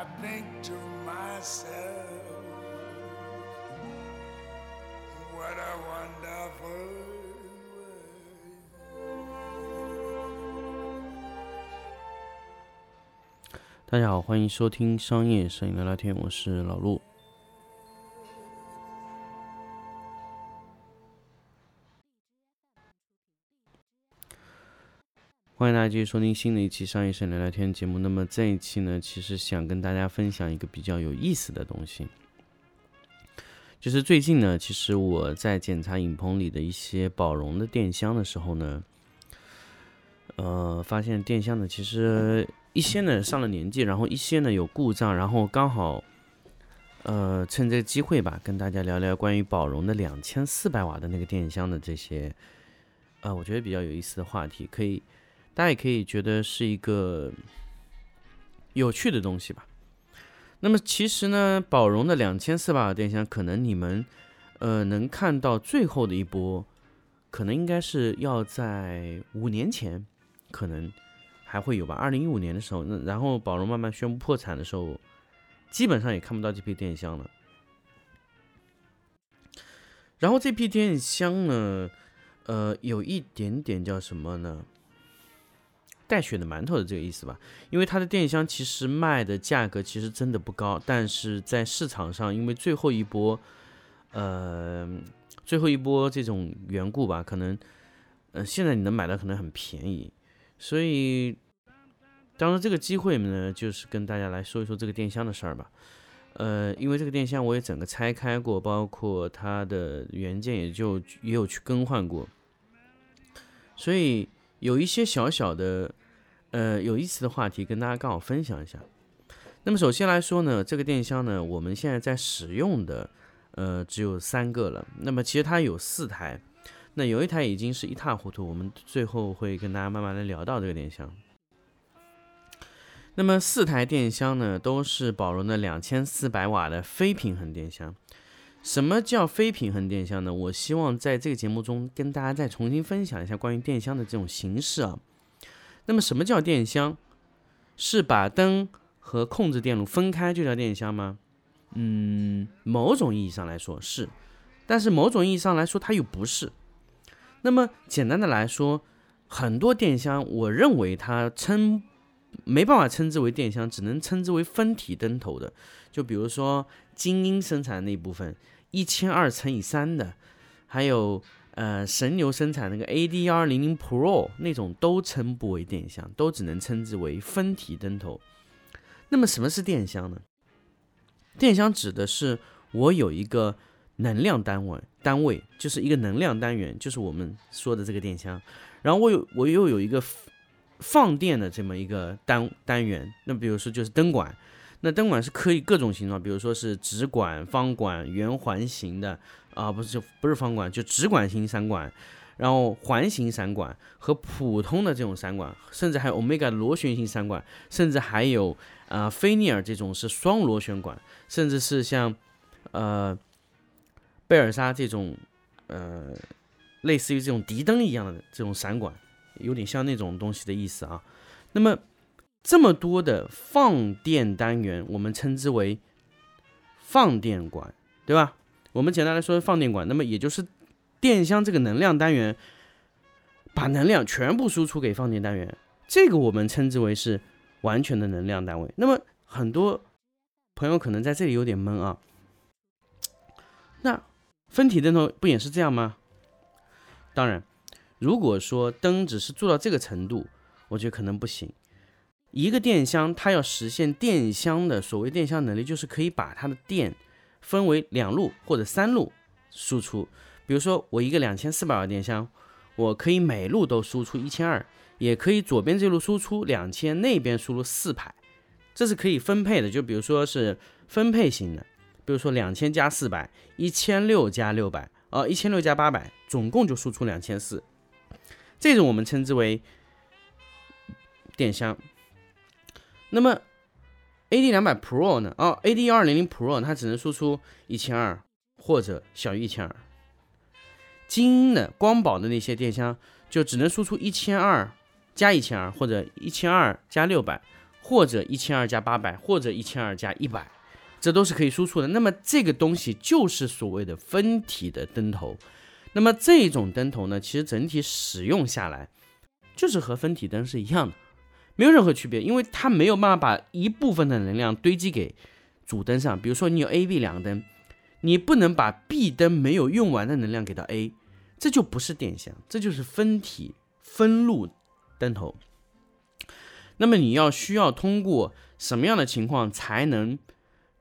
I think to myself, what a wonderful world. 大家好，欢迎收听商业摄影聊聊天，我是老陆。欢迎大家继续收听新的一期商业摄影聊聊天节目。那么这一期呢，其实想跟大家分享一个比较有意思的东西，就是最近呢，其实我在检查影棚里的一些宝荣的电箱的时候呢，呃，发现电箱呢，其实一些呢上了年纪，然后一些呢有故障，然后刚好，呃，趁这个机会吧，跟大家聊聊关于宝荣的两千四百瓦的那个电箱的这些，呃，我觉得比较有意思的话题，可以，大家也可以觉得是一个有趣的东西吧。那么其实呢，宝荣的两千四百瓦电箱，可能你们，呃，能看到最后的一波，可能应该是要在五年前，可能。还会有吧？二零一五年的时候，那然后宝荣慢慢宣布破产的时候，基本上也看不到这批电箱了。然后这批电箱呢，呃，有一点点叫什么呢？带血的馒头的这个意思吧。因为它的电箱其实卖的价格其实真的不高，但是在市场上，因为最后一波，呃，最后一波这种缘故吧，可能，呃，现在你能买到可能很便宜。所以，当时这个机会呢，就是跟大家来说一说这个电箱的事儿吧。呃，因为这个电箱我也整个拆开过，包括它的原件也就也有去更换过，所以有一些小小的呃有意思的话题跟大家刚好分享一下。那么首先来说呢，这个电箱呢，我们现在在使用的呃只有三个了。那么其实它有四台。那有一台已经是一塌糊涂，我们最后会跟大家慢慢来聊到这个电箱。那么四台电箱呢，都是宝龙的两千四百瓦的非平衡电箱。什么叫非平衡电箱呢？我希望在这个节目中跟大家再重新分享一下关于电箱的这种形式啊。那么什么叫电箱？是把灯和控制电路分开就叫电箱吗？嗯，某种意义上来说是，但是某种意义上来说它又不是。那么简单的来说，很多电箱，我认为它称没办法称之为电箱，只能称之为分体灯头的。就比如说精英生产的那部分一千二乘以三的，还有呃神牛生产那个 AD 二零零 Pro 那种都称不为电箱，都只能称之为分体灯头。那么什么是电箱呢？电箱指的是我有一个。能量单位单位就是一个能量单元，就是我们说的这个电箱。然后我有我又有一个放电的这么一个单单元。那比如说就是灯管，那灯管是可以各种形状，比如说是直管、方管、圆环形的啊，不是就不是方管，就直管型闪管，然后环形闪管和普通的这种闪管，甚至还有欧米伽螺旋形闪管，甚至还有啊菲涅尔这种是双螺旋管，甚至是像呃。贝尔莎这种，呃，类似于这种敌灯一样的这种闪管，有点像那种东西的意思啊。那么这么多的放电单元，我们称之为放电管，对吧？我们简单来说，放电管，那么也就是电箱这个能量单元，把能量全部输出给放电单元，这个我们称之为是完全的能量单位。那么很多朋友可能在这里有点懵啊，那。分体灯头不也是这样吗？当然，如果说灯只是做到这个程度，我觉得可能不行。一个电箱它要实现电箱的所谓电箱能力，就是可以把它的电分为两路或者三路输出。比如说我一个两千四百瓦电箱，我可以每路都输出一千二，也可以左边这路输出两千，那边输入四百，这是可以分配的。就比如说是分配型的。比如说两千加四百，一千六加六百，呃，一千六加八百，总共就输出两千四。这种我们称之为电箱。那么 AD 两百 Pro 呢？哦，AD 幺二零零 Pro 它只能输出一千二或者小于一千二。精英的光宝的那些电箱就只能输出一千二加一千二或者一千二加六百或者一千二加八百，或者一千二加一百，这都是可以输出的。那么这个东西就是所谓的分体的灯头。那么这种灯头呢，其实整体使用下来，就是和分体灯是一样的，没有任何区别，因为它没有办法把一部分的能量堆积给主灯上。比如说你有 A、B 两个灯，你不能把 B 灯没有用完的能量给到 A，这就不是电箱，这就是分体分路灯头。那么你要需要通过什么样的情况才能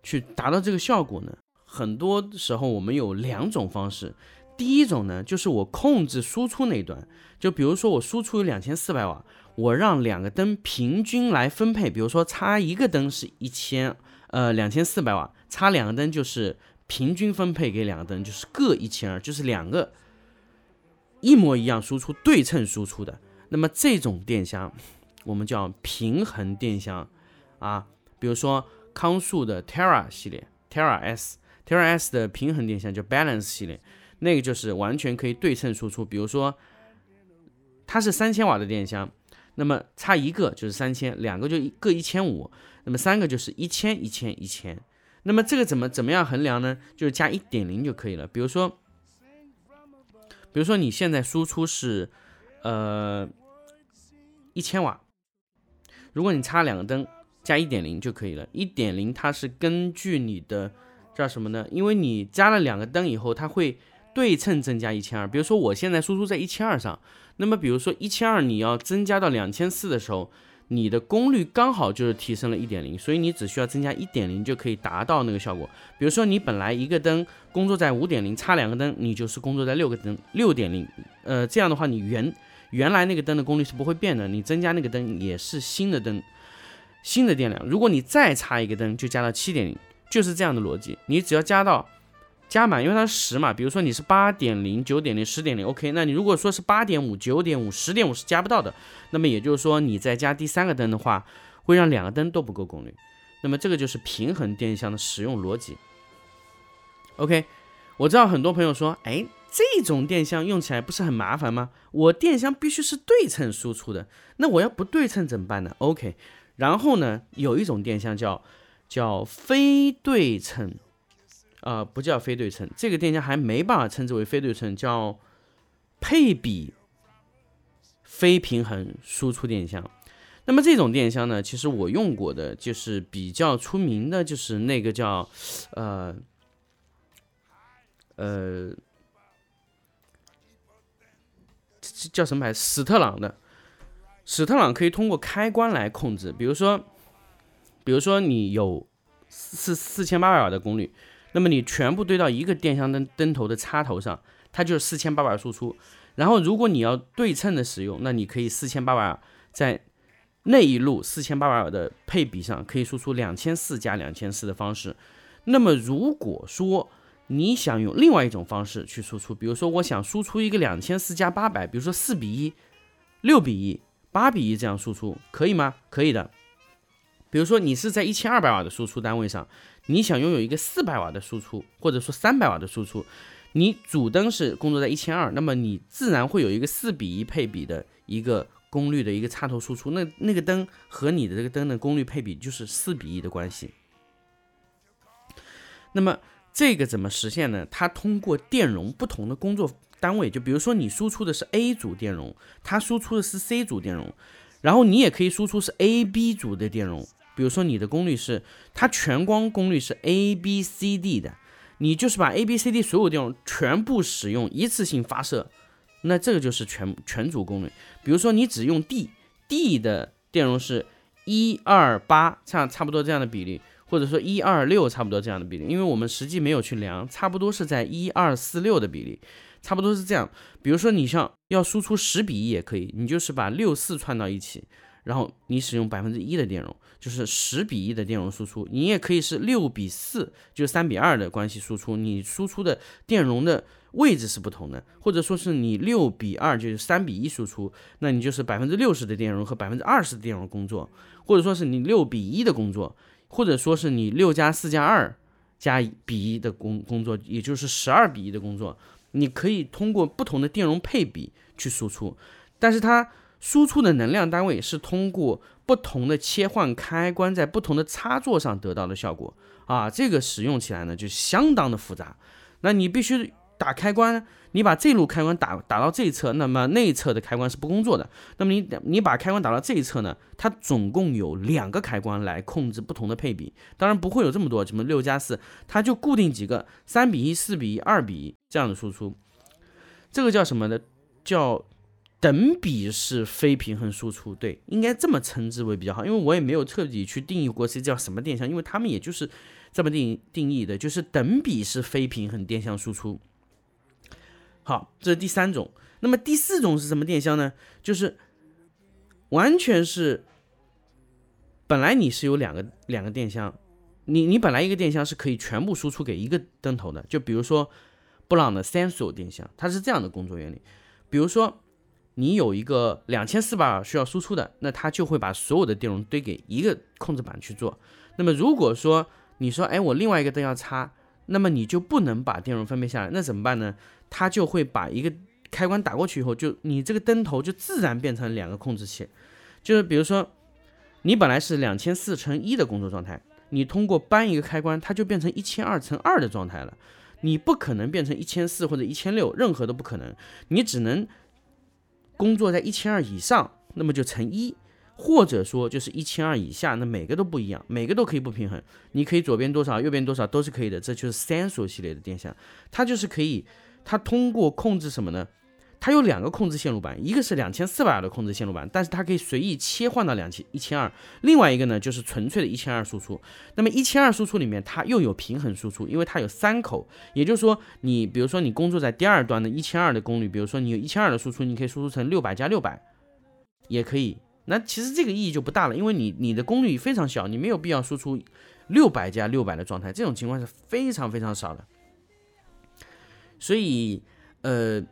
去达到这个效果呢？很多时候我们有两种方式。第一种呢，就是我控制输出那段，就比如说我输出有两千四百瓦，我让两个灯平均来分配，比如说插一个灯是一千，呃两千四百瓦，插两个灯就是平均分配给两个灯，就是各一千二，就是两个一模一样输出对称输出的。那么这种电箱我们叫平衡电箱啊，比如说康素的 Terra 系列，Terra S，Terra S 的平衡电箱叫 Balance 系列。那个就是完全可以对称输出，比如说它是三千瓦的电箱，那么差一个就是三千，两个就各一千五，那么三个就是一千一千一千，那么这个怎么怎么样衡量呢？就是加一点零就可以了。比如说，比如说你现在输出是呃一千瓦，如果你插两个灯，加一点零就可以了。一点零它是根据你的叫什么呢？因为你加了两个灯以后，它会。对称增加一千二，比如说我现在输出在一千二上，那么比如说一千二你要增加到两千四的时候，你的功率刚好就是提升了一点零，所以你只需要增加一点零就可以达到那个效果。比如说你本来一个灯工作在五点零，插两个灯，你就是工作在六个灯六点零，呃，这样的话你原原来那个灯的功率是不会变的，你增加那个灯也是新的灯，新的电量。如果你再插一个灯，就加到七点零，就是这样的逻辑，你只要加到。加满，因为它是十嘛。比如说你是八点零、九点零、十点零，OK。那你如果说是八点五、九点五、十点五是加不到的。那么也就是说，你再加第三个灯的话，会让两个灯都不够功率。那么这个就是平衡电箱的使用逻辑。OK，我知道很多朋友说，哎，这种电箱用起来不是很麻烦吗？我电箱必须是对称输出的，那我要不对称怎么办呢？OK，然后呢，有一种电箱叫叫非对称。啊，不叫非对称，这个电箱还没办法称之为非对称，叫配比非平衡输出电箱。那么这种电箱呢，其实我用过的就是比较出名的，就是那个叫呃呃叫什么牌？史特朗的。史特朗可以通过开关来控制，比如说，比如说你有四四千八百瓦的功率。那么你全部堆到一个电箱灯灯头的插头上，它就是四千八百瓦输出。然后如果你要对称的使用，那你可以四千八百瓦在那一路四千八百瓦的配比上可以输出两千四加两千四的方式。那么如果说你想用另外一种方式去输出，比如说我想输出一个两千四加八百，比如说四比一、六比一、八比一这样输出，可以吗？可以的。比如说你是在一千二百瓦的输出单位上。你想拥有一个四百瓦的输出，或者说三百瓦的输出，你主灯是工作在一千二，那么你自然会有一个四比一配比的一个功率的一个插头输出，那那个灯和你的这个灯的功率配比就是四比一的关系。那么这个怎么实现呢？它通过电容不同的工作单位，就比如说你输出的是 A 组电容，它输出的是 C 组电容，然后你也可以输出是 A、B 组的电容。比如说你的功率是，它全光功率是 A B C D 的，你就是把 A B C D 所有电容全部使用一次性发射，那这个就是全全组功率。比如说你只用 D，D 的电容是一二八，差差不多这样的比例，或者说一二六差不多这样的比例，因为我们实际没有去量，差不多是在一二四六的比例，差不多是这样。比如说你像要输出十比一也可以，你就是把六四串到一起。然后你使用百分之一的电容，就是十比一的电容输出。你也可以是六比四，就是三比二的关系输出。你输出的电容的位置是不同的，或者说是你六比二就是三比一输出，那你就是百分之六十的电容和百分之二十的电容工作，或者说是你六比一的工作，或者说是你六加四加二加比一的工工作，也就是十二比一的工作。你可以通过不同的电容配比去输出，但是它。输出的能量单位是通过不同的切换开关在不同的插座上得到的效果啊，这个使用起来呢就相当的复杂。那你必须打开关，你把这路开关打打到这一侧，那么那一侧的开关是不工作的。那么你你把开关打到这一侧呢，它总共有两个开关来控制不同的配比，当然不会有这么多，什么六加四，它就固定几个，三比一、四比一、二比一这样的输出，这个叫什么呢？叫。等比式非平衡输出，对，应该这么称之为比较好，因为我也没有彻底去定义过这叫什么电箱，因为他们也就是这么定定义的，就是等比式非平衡电箱输出。好，这是第三种。那么第四种是什么电箱呢？就是完全是本来你是有两个两个电箱，你你本来一个电箱是可以全部输出给一个灯头的，就比如说布朗的 Senso 电箱，它是这样的工作原理，比如说。你有一个两千四百瓦需要输出的，那它就会把所有的电容堆给一个控制板去做。那么如果说你说，哎，我另外一个灯要插，那么你就不能把电容分配下来，那怎么办呢？它就会把一个开关打过去以后，就你这个灯头就自然变成两个控制器。就是比如说，你本来是两千四乘一的工作状态，你通过搬一个开关，它就变成一千二乘二的状态了。你不可能变成一千四或者一千六，任何都不可能，你只能。工作在一千二以上，那么就乘一，或者说就是一千二以下，那每个都不一样，每个都可以不平衡。你可以左边多少，右边多少都是可以的，这就是三所系列的电箱，它就是可以，它通过控制什么呢？它有两个控制线路板，一个是两千四百瓦的控制线路板，但是它可以随意切换到两千一千二。另外一个呢，就是纯粹的一千二输出。那么一千二输出里面，它又有平衡输出，因为它有三口，也就是说，你比如说你工作在第二端的一千二的功率，比如说你有一千二的输出，你可以输出成六百加六百，也可以。那其实这个意义就不大了，因为你你的功率非常小，你没有必要输出六百加六百的状态，这种情况是非常非常少的。所以，呃。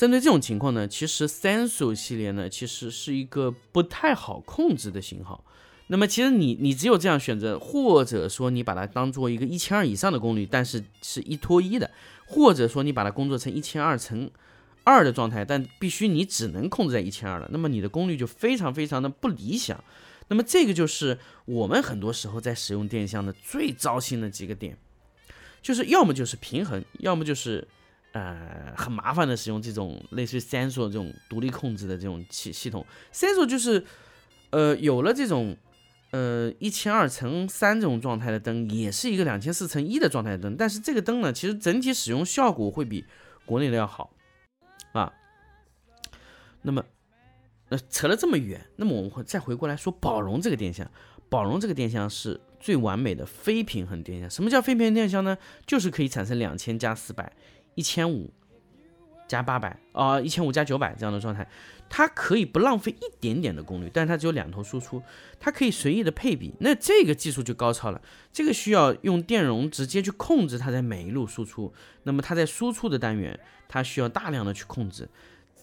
针对这种情况呢，其实 Senso 系列呢，其实是一个不太好控制的型号。那么其实你你只有这样选择，或者说你把它当做一个一千二以上的功率，但是是一拖一的，或者说你把它工作成一千二乘二的状态，但必须你只能控制在一千二了，那么你的功率就非常非常的不理想。那么这个就是我们很多时候在使用电箱的最糟心的几个点，就是要么就是平衡，要么就是。呃，很麻烦的使用这种类似于 Sensor 这种独立控制的这种系系统，Sensor 就是，呃，有了这种，呃，一千二乘三这种状态的灯，也是一个两千四乘一的状态灯，但是这个灯呢，其实整体使用效果会比国内的要好，啊，那么，那扯了这么远，那么我们会再回过来说宝龙这个电箱，宝龙这个电箱是最完美的非平衡电箱。什么叫非平衡电箱呢？就是可以产生两千加四百。一千五加八百啊，一千五加九百这样的状态，它可以不浪费一点点的功率，但是它只有两头输出，它可以随意的配比，那这个技术就高超了。这个需要用电容直接去控制它在每一路输出，那么它在输出的单元，它需要大量的去控制，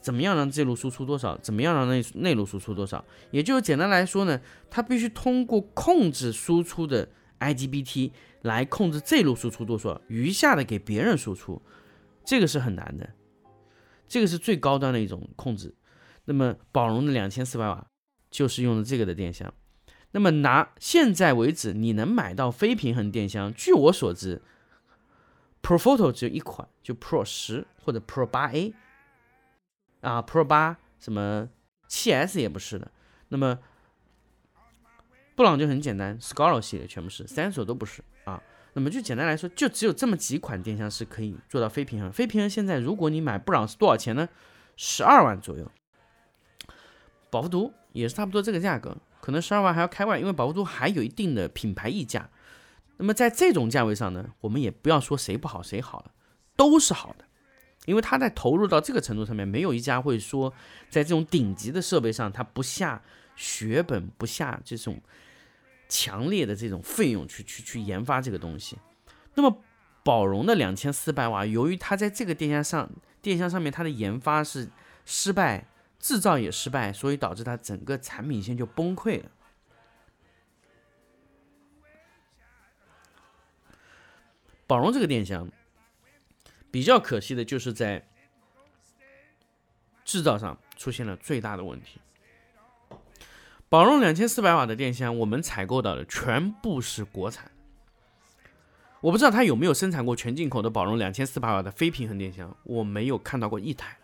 怎么样让这路输出多少，怎么样让内内路输出多少，也就是简单来说呢，它必须通过控制输出的 IGBT 来控制这路输出多少，余下的给别人输出。这个是很难的，这个是最高端的一种控制。那么宝龙的两千四百瓦就是用的这个的电箱。那么拿现在为止你能买到非平衡电箱，据我所知，Profoto 只有一款，就 Pro 十或者 Pro 八 A 啊，Pro 八什么七 S 也不是的。那么布朗就很简单，Scholar 系列全部是，三所都不是。那么就简单来说，就只有这么几款电箱是可以做到非平衡。非平衡现在，如果你买布朗是多少钱呢？十二万左右。宝福图也是差不多这个价格，可能十二万还要开外，因为宝福图还有一定的品牌溢价。那么在这种价位上呢，我们也不要说谁不好谁好了，都是好的，因为它在投入到这个程度上面，没有一家会说在这种顶级的设备上，它不下血本，不下这种。强烈的这种费用去去去研发这个东西，那么宝荣的两千四百瓦，由于它在这个电箱上电箱上面它的研发是失败，制造也失败，所以导致它整个产品线就崩溃了。宝荣这个电箱比较可惜的就是在制造上出现了最大的问题。宝荣两千四百瓦的电箱，我们采购到的全部是国产。我不知道他有没有生产过全进口的宝荣两千四百瓦的非平衡电箱，我没有看到过一台。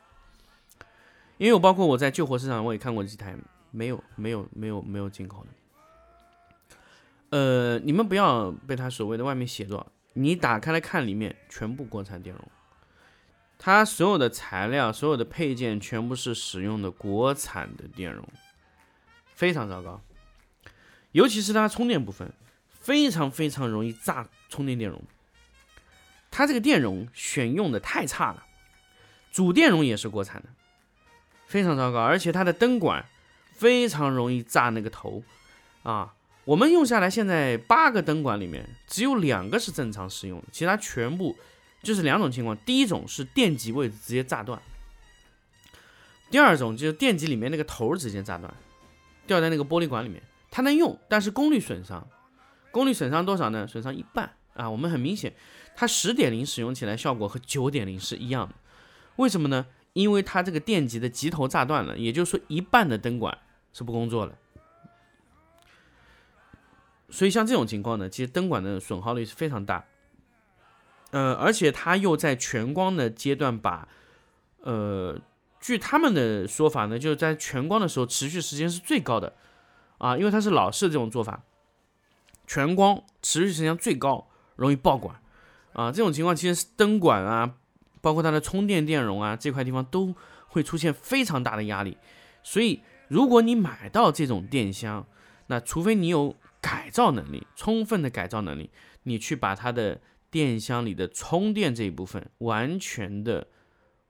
因为我包括我在旧货市场我也看过几台，没有没有没有没有进口的。呃，你们不要被他所谓的外面写作，你打开来看里面全部国产电容，它所有的材料、所有的配件全部是使用的国产的电容，非常糟糕。尤其是它充电部分，非常非常容易炸充电电容。它这个电容选用的太差了，主电容也是国产的，非常糟糕。而且它的灯管非常容易炸那个头啊。我们用下来，现在八个灯管里面只有两个是正常使用，其他全部就是两种情况。第一种是电极位置直接炸断，第二种就是电极里面那个头直接炸断，掉在那个玻璃管里面。它能用，但是功率损伤，功率损伤多少呢？损伤一半啊！我们很明显，它十点零使用起来效果和九点零是一样的。为什么呢？因为它这个电极的极头炸断了，也就是说一半的灯管是不工作了。所以像这种情况呢，其实灯管的损耗率是非常大，呃，而且它又在全光的阶段把，呃，据他们的说法呢，就是在全光的时候持续时间是最高的，啊，因为它是老式这种做法，全光持续时间最高，容易爆管，啊，这种情况其实灯管啊，包括它的充电电容啊这块地方都会出现非常大的压力，所以如果你买到这种电箱，那除非你有。改造能力充分的改造能力，你去把它的电箱里的充电这一部分完全的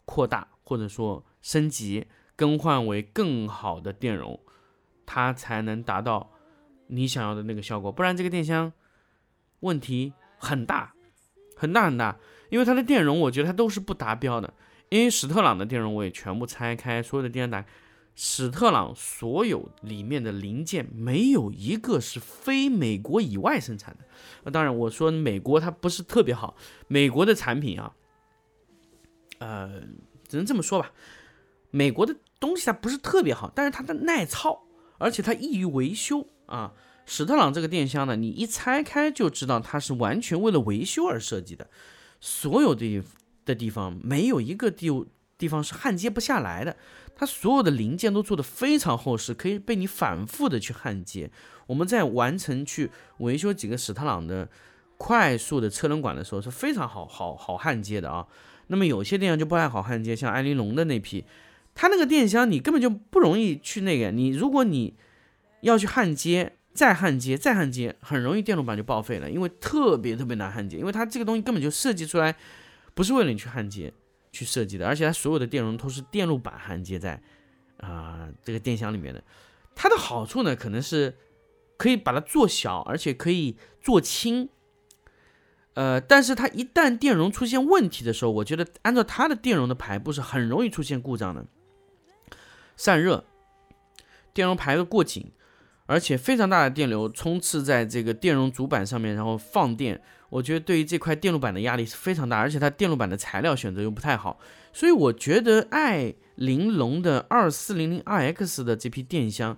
扩大，或者说升级更换为更好的电容，它才能达到你想要的那个效果。不然这个电箱问题很大很大很大，因为它的电容我觉得它都是不达标的。因为史特朗的电容我也全部拆开，所有的电打。史特朗所有里面的零件没有一个是非美国以外生产的。那当然，我说美国它不是特别好，美国的产品啊，呃，只能这么说吧。美国的东西它不是特别好，但是它的耐操，而且它易于维修啊。史特朗这个电箱呢，你一拆开就知道它是完全为了维修而设计的，所有的的地方没有一个地地方是焊接不下来的。它所有的零件都做得非常厚实，可以被你反复的去焊接。我们在完成去维修几个史特朗的快速的车轮管的时候是非常好好好焊接的啊。那么有些电箱就不太好焊接，像艾琳龙的那批，它那个电箱你根本就不容易去那个。你如果你要去焊接，再焊接，再焊接，很容易电路板就报废了，因为特别特别难焊接，因为它这个东西根本就设计出来不是为了你去焊接。去设计的，而且它所有的电容都是电路板焊接在啊这个电箱里面的。它的好处呢，可能是可以把它做小，而且可以做轻。呃，但是它一旦电容出现问题的时候，我觉得按照它的电容的排布是很容易出现故障的，散热，电容排的过紧，而且非常大的电流冲刺在这个电容主板上面，然后放电。我觉得对于这块电路板的压力是非常大，而且它电路板的材料选择又不太好，所以我觉得爱玲珑的二四零零二 X 的这批电箱，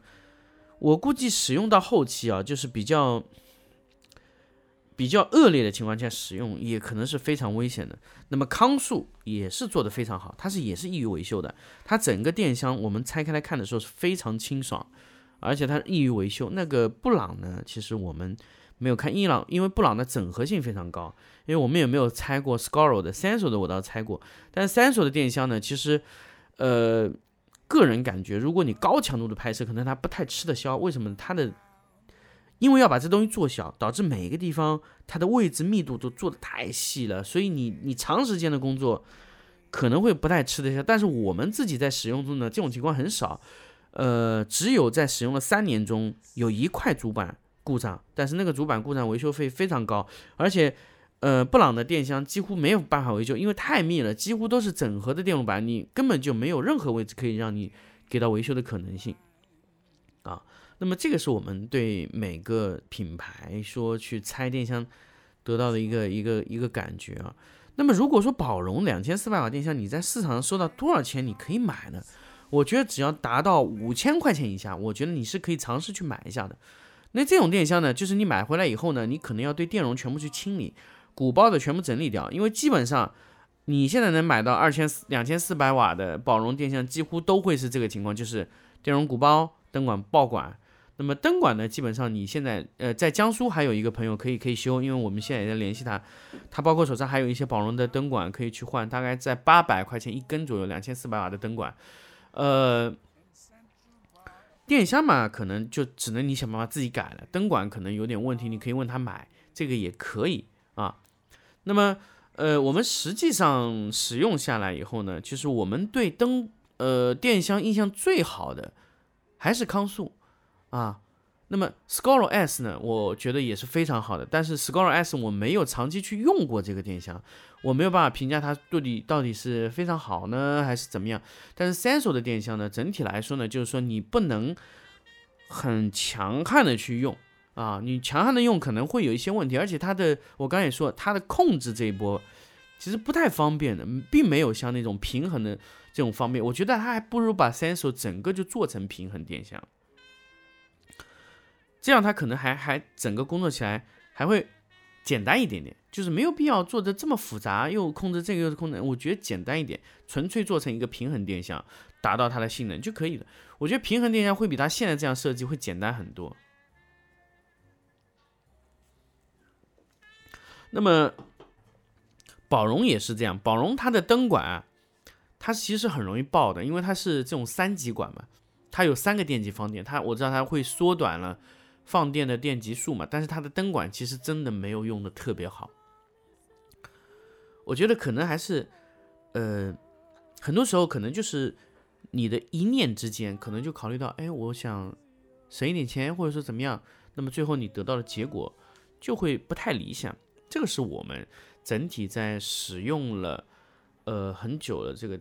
我估计使用到后期啊，就是比较比较恶劣的情况下使用，也可能是非常危险的。那么康素也是做的非常好，它是也是易于维修的，它整个电箱我们拆开来看的时候是非常清爽，而且它易于维修。那个布朗呢，其实我们。没有看伊朗，因为布朗的整合性非常高。因为我们也没有拆过 Scoro 的，三手的我倒拆过。但是三手的电箱呢，其实，呃，个人感觉，如果你高强度的拍摄，可能它不太吃得消。为什么？它的，因为要把这东西做小，导致每一个地方它的位置密度都做的太细了，所以你你长时间的工作可能会不太吃得消。但是我们自己在使用中呢，这种情况很少。呃，只有在使用了三年中，有一块主板。故障，但是那个主板故障维修费非常高，而且，呃，布朗的电箱几乎没有办法维修，因为太密了，几乎都是整合的电路板，你根本就没有任何位置可以让你给到维修的可能性，啊，那么这个是我们对每个品牌说去拆电箱得到的一个一个一个感觉啊。那么如果说宝荣两千四百瓦电箱你在市场上收到多少钱你可以买呢？我觉得只要达到五千块钱以下，我觉得你是可以尝试去买一下的。那这种电箱呢，就是你买回来以后呢，你可能要对电容全部去清理，鼓包的全部整理掉，因为基本上你现在能买到二千四、两千四百瓦的宝荣电箱，几乎都会是这个情况，就是电容鼓包、灯管爆管。那么灯管呢，基本上你现在呃在江苏还有一个朋友可以可以修，因为我们现在也在联系他，他包括手上还有一些宝龙的灯管可以去换，大概在八百块钱一根左右，两千四百瓦的灯管，呃。电箱嘛，可能就只能你想办法自己改了。灯管可能有点问题，你可以问他买，这个也可以啊。那么，呃，我们实际上使用下来以后呢，其实我们对灯呃电箱印象最好的还是康素啊。那么 Scholar S 呢，我觉得也是非常好的，但是 Scholar S 我没有长期去用过这个电箱，我没有办法评价它到底到底是非常好呢，还是怎么样。但是 Sensor 的电箱呢，整体来说呢，就是说你不能很强悍的去用啊，你强悍的用可能会有一些问题，而且它的我刚才也说，它的控制这一波其实不太方便的，并没有像那种平衡的这种方面，我觉得它还不如把 Senso 整个就做成平衡电箱。这样它可能还还整个工作起来还会简单一点点，就是没有必要做的这么复杂，又控制这个又是控制，我觉得简单一点，纯粹做成一个平衡电箱，达到它的性能就可以了。我觉得平衡电箱会比它现在这样设计会简单很多。那么宝龙也是这样，宝龙它的灯管，它其实很容易爆的，因为它是这种三极管嘛，它有三个电极放电，它我知道它会缩短了。放电的电极数嘛，但是它的灯管其实真的没有用的特别好。我觉得可能还是，呃，很多时候可能就是你的一念之间，可能就考虑到，哎，我想省一点钱，或者说怎么样，那么最后你得到的结果就会不太理想。这个是我们整体在使用了呃很久的这个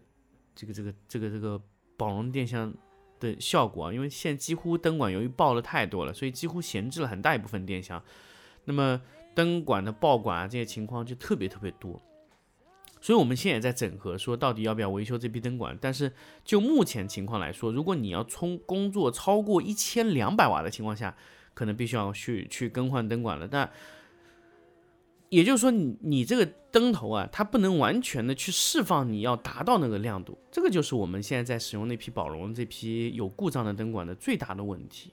这个这个这个这个宝龙电箱。的效果啊，因为现在几乎灯管由于爆了太多了，所以几乎闲置了很大一部分电箱，那么灯管的爆管啊这些情况就特别特别多，所以我们现在也在整合，说到底要不要维修这批灯管？但是就目前情况来说，如果你要充工作超过一千两百瓦的情况下，可能必须要去去更换灯管了。但也就是说，你你这个灯头啊，它不能完全的去释放你要达到那个亮度，这个就是我们现在在使用那批宝龙这批有故障的灯管的最大的问题。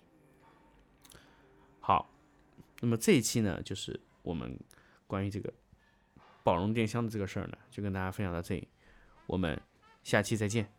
好，那么这一期呢，就是我们关于这个宝龙电箱的这个事儿呢，就跟大家分享到这里，我们下期再见。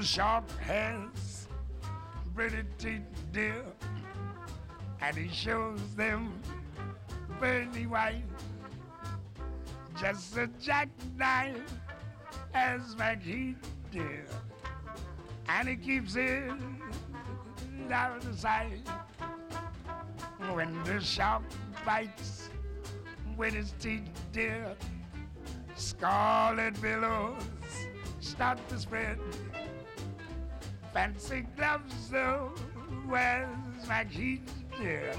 The sharp hands, pretty teeth, dear, and he shows them pretty white. Just a jackknife as McHeath did, and he keeps it out of sight. When the shark bites with his teeth, dear, scarlet billows start to spread. Fancy gloves, though, where's my heat, dear?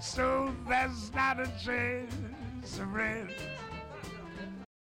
So there's not a chance of red.